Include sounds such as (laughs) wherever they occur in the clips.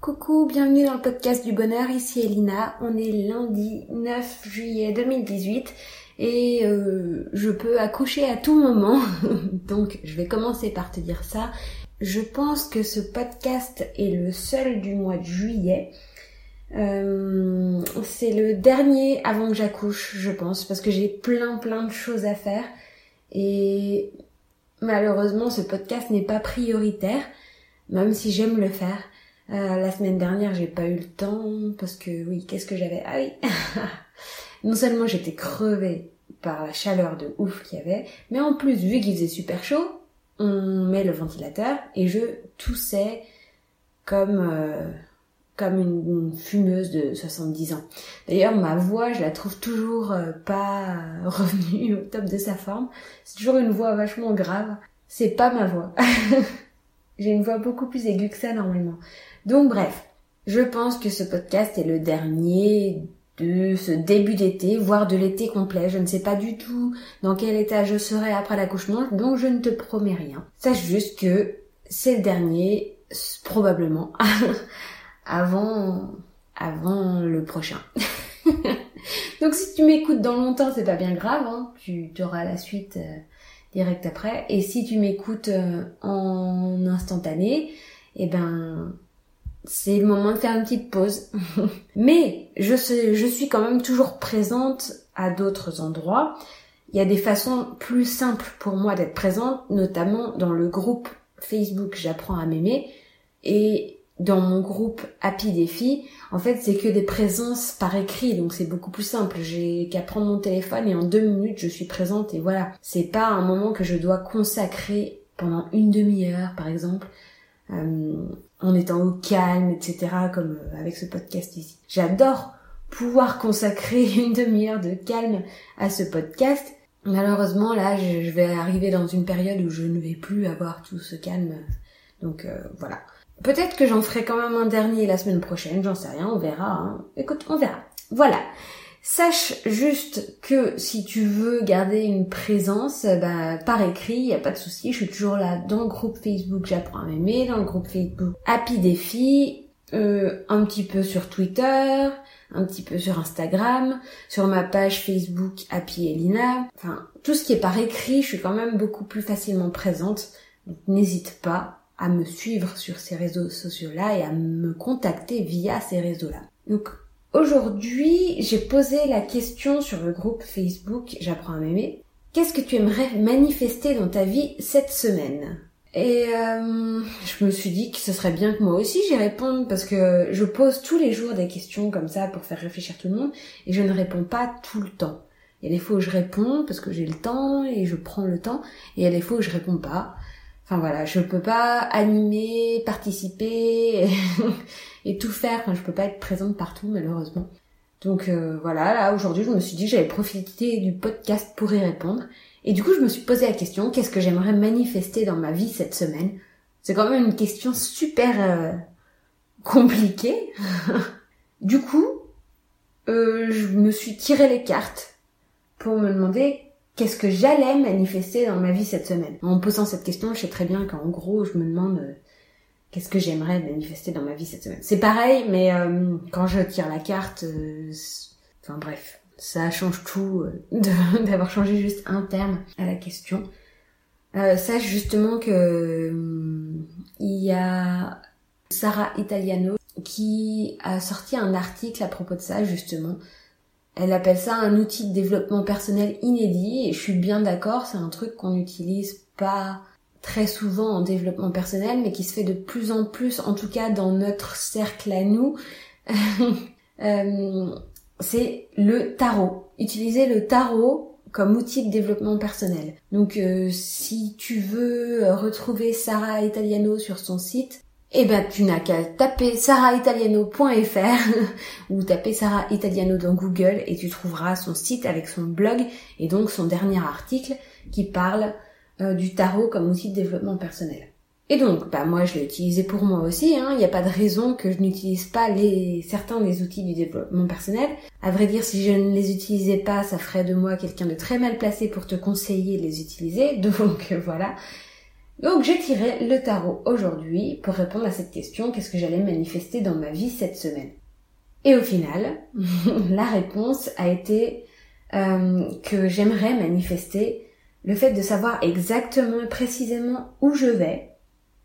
Coucou, bienvenue dans le podcast du bonheur, ici Elina. On est lundi 9 juillet 2018 et euh, je peux accoucher à tout moment. (laughs) Donc je vais commencer par te dire ça. Je pense que ce podcast est le seul du mois de juillet. Euh, c'est le dernier avant que j'accouche, je pense, parce que j'ai plein plein de choses à faire. Et malheureusement, ce podcast n'est pas prioritaire, même si j'aime le faire. Euh, la semaine dernière, j'ai pas eu le temps parce que oui, qu'est-ce que j'avais? Ah oui. (laughs) non seulement j'étais crevée par la chaleur de ouf qu'il y avait, mais en plus vu qu'il faisait super chaud, on met le ventilateur et je toussais comme euh, comme une, fumeuse de 70 ans. D'ailleurs, ma voix, je la trouve toujours euh, pas (laughs) revenue au top de sa forme. C'est toujours une voix vachement grave. C'est pas ma voix. (laughs) J'ai une voix beaucoup plus aiguë que ça normalement. Donc bref, je pense que ce podcast est le dernier de ce début d'été, voire de l'été complet. Je ne sais pas du tout dans quel état je serai après l'accouchement, donc je ne te promets rien. Sache juste que c'est le dernier, probablement, (laughs) avant, avant le prochain. (laughs) donc si tu m'écoutes dans longtemps, c'est pas bien grave, hein. tu auras la suite euh, direct après. Et si tu m'écoutes euh, en instantané, eh ben c'est le moment de faire une petite pause. (laughs) Mais je, je suis quand même toujours présente à d'autres endroits. Il y a des façons plus simples pour moi d'être présente, notamment dans le groupe Facebook J'apprends à m'aimer et dans mon groupe Happy Défi, en fait, c'est que des présences par écrit, donc c'est beaucoup plus simple. J'ai qu'à prendre mon téléphone et en deux minutes, je suis présente et voilà. C'est pas un moment que je dois consacrer pendant une demi-heure, par exemple, euh, en étant au calme, etc., comme euh, avec ce podcast ici. J'adore pouvoir consacrer (laughs) une demi-heure de calme à ce podcast. Malheureusement, là, je vais arriver dans une période où je ne vais plus avoir tout ce calme. Donc euh, voilà. Peut-être que j'en ferai quand même un dernier la semaine prochaine, j'en sais rien, on verra. Hein. Écoute, on verra. Voilà. Sache juste que si tu veux garder une présence, bah, par écrit, y a pas de souci. Je suis toujours là dans le groupe Facebook J'apprends à m'aimer, dans le groupe Facebook Happy Défi, euh, un petit peu sur Twitter, un petit peu sur Instagram, sur ma page Facebook Happy Elina. Enfin, tout ce qui est par écrit, je suis quand même beaucoup plus facilement présente. Donc n'hésite pas à me suivre sur ces réseaux sociaux-là et à me contacter via ces réseaux-là. Donc Aujourd'hui, j'ai posé la question sur le groupe Facebook J'apprends à m'aimer. Qu'est-ce que tu aimerais manifester dans ta vie cette semaine? Et euh, je me suis dit que ce serait bien que moi aussi j'y réponde parce que je pose tous les jours des questions comme ça pour faire réfléchir tout le monde et je ne réponds pas tout le temps. Il y a des fois où je réponds parce que j'ai le temps et je prends le temps et il y a des fois où je réponds pas. Enfin voilà, je peux pas animer, participer (laughs) et tout faire. Enfin, je peux pas être présente partout malheureusement. Donc euh, voilà, là aujourd'hui je me suis dit j'allais profiter du podcast pour y répondre. Et du coup je me suis posé la question, qu'est-ce que j'aimerais manifester dans ma vie cette semaine? C'est quand même une question super euh, compliquée. (laughs) du coup, euh, je me suis tiré les cartes pour me demander qu'est-ce que j'allais manifester dans ma vie cette semaine? En me posant cette question, je sais très bien qu'en gros je me demande qu'est-ce que j'aimerais manifester dans ma vie cette semaine? C'est pareil, mais euh, quand je tire la carte, euh, enfin bref, ça change tout euh, (laughs) d'avoir changé juste un terme à la question. sache justement que il y a Sarah Italiano qui a sorti un article à propos de ça justement. Elle appelle ça un outil de développement personnel inédit et je suis bien d'accord, c'est un truc qu'on n'utilise pas très souvent en développement personnel, mais qui se fait de plus en plus, en tout cas dans notre cercle à nous, (laughs) euh, c'est le tarot. Utiliser le tarot comme outil de développement personnel. Donc euh, si tu veux retrouver Sarah Italiano sur son site, eh ben tu n'as qu'à taper saraitaliano.fr (laughs) ou taper Sarah Italiano dans Google et tu trouveras son site avec son blog et donc son dernier article qui parle euh, du tarot comme outil de développement personnel. Et donc, bah moi je l'ai utilisé pour moi aussi, hein. il n'y a pas de raison que je n'utilise pas certains des outils du développement personnel. À vrai dire, si je ne les utilisais pas, ça ferait de moi quelqu'un de très mal placé pour te conseiller de les utiliser, (laughs) donc voilà. Donc j'ai tiré le tarot aujourd'hui pour répondre à cette question, qu'est-ce que j'allais manifester dans ma vie cette semaine? Et au final, (laughs) la réponse a été euh, que j'aimerais manifester le fait de savoir exactement et précisément où je vais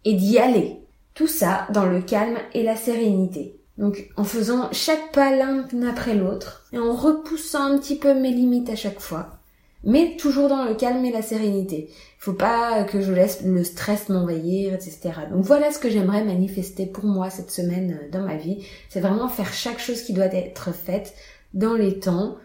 et d'y aller. Tout ça dans le calme et la sérénité. Donc en faisant chaque pas l'un après l'autre et en repoussant un petit peu mes limites à chaque fois mais toujours dans le calme et la sérénité. Il faut pas que je laisse le stress m'envahir, etc. Donc voilà ce que j'aimerais manifester pour moi cette semaine euh, dans ma vie. C'est vraiment faire chaque chose qui doit être faite dans les temps,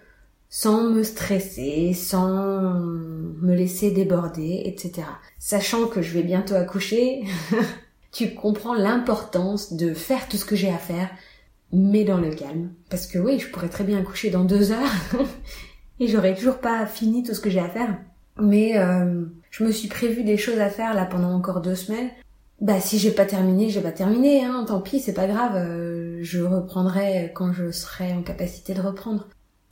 sans me stresser, sans me laisser déborder, etc. Sachant que je vais bientôt accoucher, (laughs) tu comprends l'importance de faire tout ce que j'ai à faire, mais dans le calme. Parce que oui, je pourrais très bien accoucher dans deux heures (laughs) et j'aurais toujours pas fini tout ce que j'ai à faire. Mais euh, je me suis prévu des choses à faire là pendant encore deux semaines. Bah si j'ai pas terminé, j'ai pas terminé, hein, tant pis, c'est pas grave, euh, je reprendrai quand je serai en capacité de reprendre.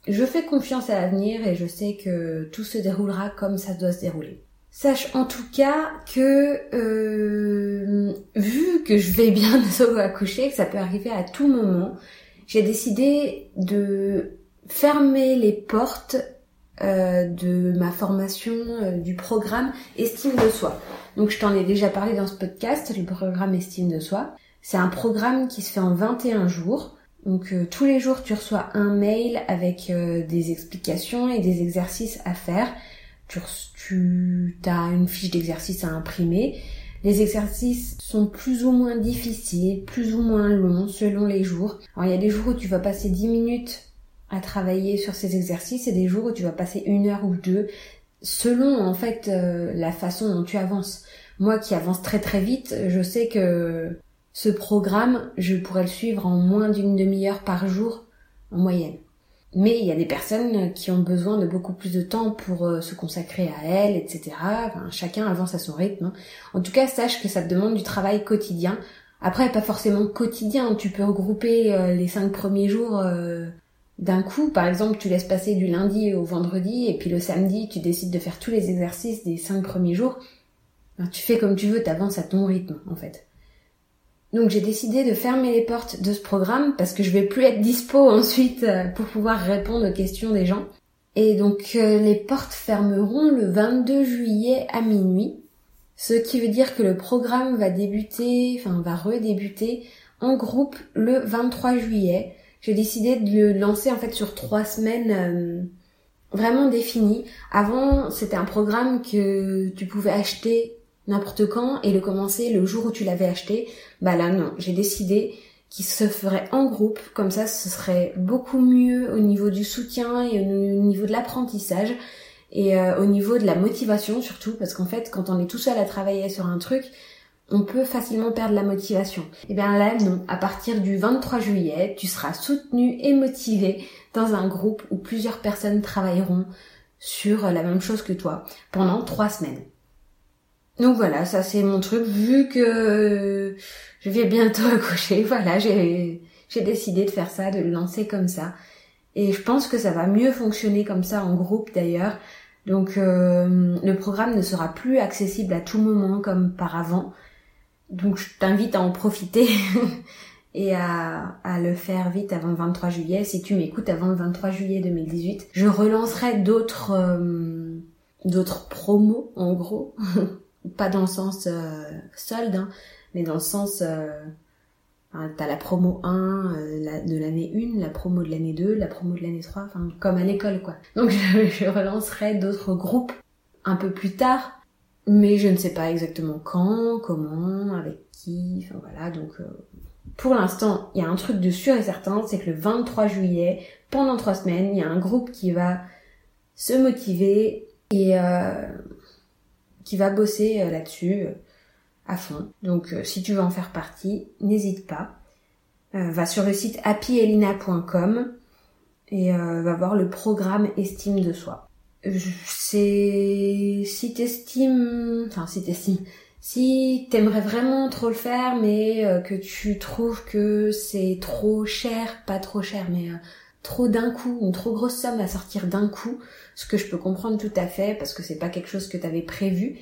Je fais confiance à l'avenir et je sais que tout se déroulera comme ça doit se dérouler. Sache en tout cas que euh, vu que je vais (laughs) bien accoucher, que ça peut arriver à tout moment, j'ai décidé de fermer les portes euh, de ma formation euh, du programme Estime de soi. Donc je t'en ai déjà parlé dans ce podcast, le programme Estime de soi. C'est un programme qui se fait en 21 jours. Donc euh, tous les jours tu reçois un mail avec des explications et des exercices à faire. Tu, tu as une fiche d'exercice à imprimer. Les exercices sont plus ou moins difficiles, plus ou moins longs selon les jours. Alors il y a des jours où tu vas passer 10 minutes à travailler sur ces exercices et des jours où tu vas passer une heure ou deux selon en fait euh, la façon dont tu avances. Moi qui avance très très vite, je sais que ce programme, je pourrais le suivre en moins d'une demi-heure par jour en moyenne. Mais il y a des personnes qui ont besoin de beaucoup plus de temps pour euh, se consacrer à elles, etc. chacun avance à son rythme. Hein. En tout cas, sache que ça te demande du travail quotidien. Après, pas forcément quotidien. Tu peux regrouper euh, les cinq premiers jours d'un coup, par exemple, tu laisses passer du lundi au vendredi et puis le samedi, tu décides de faire tous les exercices des cinq premiers jours. tu fais comme tu veux, t'avances à ton rythme, en fait. Donc j'ai décidé de fermer les portes de ce programme parce que je vais plus être dispo (laughs) ensuite euh, pour pouvoir répondre aux questions des gens. Et donc euh, les portes fermeront le 22 juillet à minuit, ce qui veut dire que le programme va débuter, enfin va redébuter en groupe le 23 juillet j'ai décidé de le lancer en fait sur trois semaines euh, vraiment définies. Avant, c'était un programme que tu pouvais acheter n'importe quand et le commencer le jour où tu l'avais acheté. Bah là non, j'ai décidé qu'il se ferait en groupe, comme ça ce serait beaucoup mieux au niveau du soutien et au niveau de l'apprentissage et euh, au niveau de la motivation surtout parce qu'en fait quand on est tout seul à travailler sur un truc, on peut facilement perdre la motivation. Et eh bien là, non. À partir du 23 juillet, tu seras soutenu et motivé dans un groupe où plusieurs personnes travailleront sur la même chose que toi pendant trois semaines. Donc voilà, ça c'est mon truc. Vu que je vais bientôt (laughs) accoucher, voilà, j'ai décidé de faire ça, de le lancer comme ça. Et je pense que ça va mieux fonctionner comme ça en groupe d'ailleurs. Donc euh, le programme ne sera plus accessible à tout moment comme par avant. Donc je t'invite à en profiter (laughs) et à, à, le faire vite avant le 23 juillet. Si tu m'écoutes avant le 23 juillet 2018, je relancerai d'autres euh, d'autres promos en gros, (laughs) pas dans le sens euh, solde, hein, mais dans le sens euh, t'as la promo 1 euh, de l'année 1, la promo de l'année 2, la promo de l'année 3, enfin comme à l'école quoi. Donc (laughs) je relancerai d'autres groupes un peu plus tard mais je ne sais pas exactement quand, comment, avec qui, enfin voilà, donc euh, pour l'instant, il y a un truc de sûr et certain, c'est que le 23 juillet, pendant trois semaines, il y a un groupe qui va se motiver et euh, qui va bosser euh, là-dessus à fond. Donc si tu veux en faire partie, n'hésite pas. va sur le site happyelina.com et va voir le programme estime de soi c'est si t'estimes, enfin si t'estimes, si t'aimerais vraiment trop le faire, mais euh, que tu trouves que c'est trop cher, pas trop cher, mais euh, trop d'un coup, une trop grosse somme à sortir d'un coup, ce que je peux comprendre tout à fait parce que c'est pas quelque chose que t'avais prévu.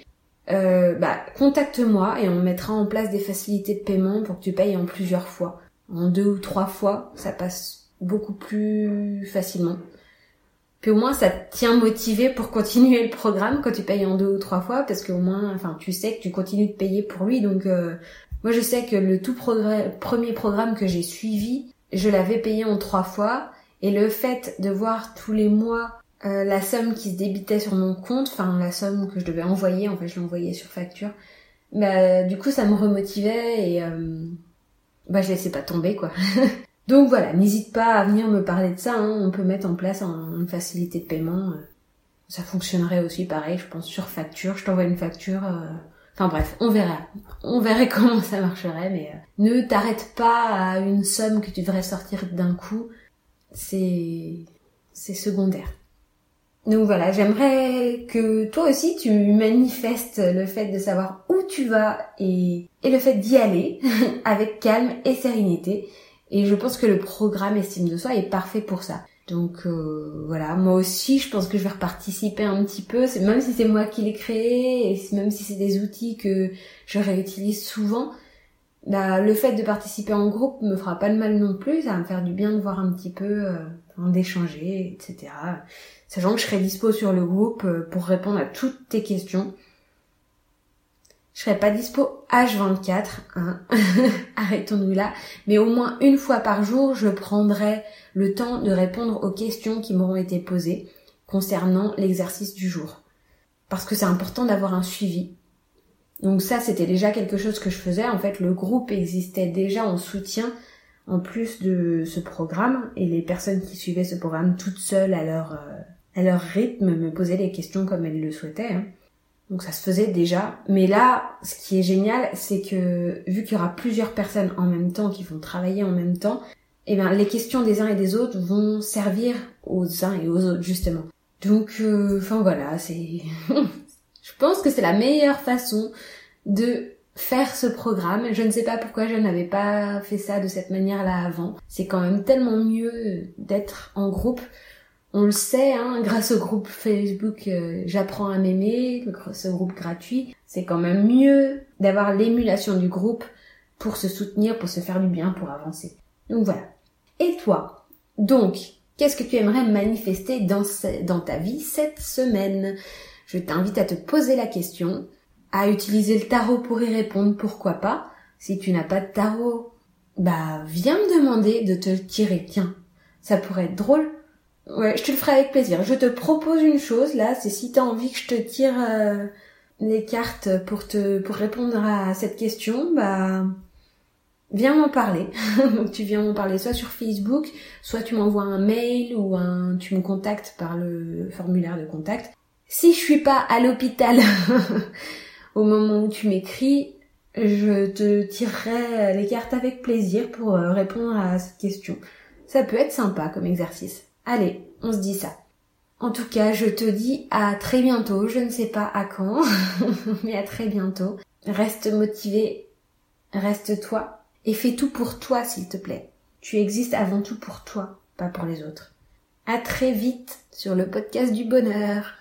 euh, bah, contacte-moi et on mettra en place des facilités de paiement pour que tu payes en plusieurs fois. En deux ou trois fois, ça passe beaucoup plus facilement. Puis au moins ça te tient motivé pour continuer le programme quand tu payes en deux ou trois fois parce qu'au moins, enfin, tu sais que tu continues de payer pour lui. Donc euh, moi je sais que le tout premier programme que j'ai suivi, je l'avais payé en trois fois et le fait de voir tous les mois euh, la somme qui se débitait sur mon compte, enfin la somme que je devais envoyer, en fait je l'envoyais sur facture, bah du coup ça me remotivait et euh, bah je laissais pas tomber quoi. (laughs) Donc voilà, n'hésite pas à venir me parler de ça, hein. on peut mettre en place une facilité de paiement. Euh. Ça fonctionnerait aussi pareil, je pense, sur facture. Je t'envoie une facture. Enfin bref, on verra. On verrait (laughs) comment ça marcherait, mais ne t'arrête pas à une somme que tu devrais sortir d'un coup. C'est c'est secondaire. Donc voilà, j'aimerais que toi aussi tu manifestes le fait de savoir où tu vas et, et le fait d'y aller (laughs) avec calme et sérénité. Et je pense que le programme Estime de soi est parfait pour ça. Donc euh, voilà, moi aussi je pense que je vais participer un petit peu, même si c'est moi qui l'ai créé et même si c'est des outils que je réutilise souvent, bah, le fait de participer en groupe me fera pas de mal non plus, ça va me faire du bien de voir un petit peu, euh, d'échanger, etc sachant que je serai dispo sur le groupe euh, pour répondre à toutes tes questions. Je serai pas dispo H24, hein. (laughs) arrêtons-nous là, mais au moins une fois par jour, je prendrai le temps de répondre aux questions qui m'auront été posées concernant l'exercice du jour. Parce que c'est important d'avoir un suivi. Donc ça, c'était déjà quelque chose que je faisais. En fait, le groupe existait déjà en soutien en plus de ce programme et les personnes qui suivaient ce programme toutes seules à leur euh, à leur rythme, me poser les questions comme elles le souhaitaient. Hein. Donc ça se faisait déjà. Mais là, ce qui est génial, c'est que vu qu'il y aura plusieurs personnes en même temps qui vont travailler en même temps, eh bien les questions des uns et des autres vont servir aux uns et aux autres justement. Donc, euh, enfin voilà, c'est. (laughs) je pense que c'est la meilleure façon de faire ce programme. Je ne sais pas pourquoi je n'avais pas fait ça de cette manière-là avant. C'est quand même tellement mieux d'être en groupe on le sait, hein, grâce au groupe Facebook euh, J'apprends à m'aimer, ce groupe gratuit, c'est quand même mieux d'avoir l'émulation du groupe pour se soutenir, pour se faire du bien, pour avancer. Donc voilà. Et toi? Donc, qu'est-ce que tu aimerais manifester dans, ta vie cette semaine? Je t'invite à te poser la question, à utiliser le tarot pour y répondre, pourquoi pas? Si tu n'as pas de tarot, bah viens me demander de te le tirer, tiens. Ça pourrait être drôle Ouais, je te le ferai avec plaisir. Je te propose une chose là, c'est si tu as envie que je te tire euh, les cartes pour te pour répondre à cette question, bah viens m'en parler. (laughs) Donc tu viens m'en parler soit sur Facebook, soit tu m'envoies un mail ou un tu me contactes par le formulaire de contact. Si je suis pas à l'hôpital (laughs) au moment où tu m'écris, je te tirerai les cartes avec plaisir pour euh, répondre à cette question. Ça peut être sympa comme exercice. Allez, on se dit ça. En tout cas, je te dis à très bientôt. Je ne sais pas à quand, (laughs) mais à très bientôt. Reste motivé, reste toi et fais tout pour toi, s'il te plaît. Tu existes avant tout pour toi, pas pour les autres. À très vite sur le podcast du bonheur.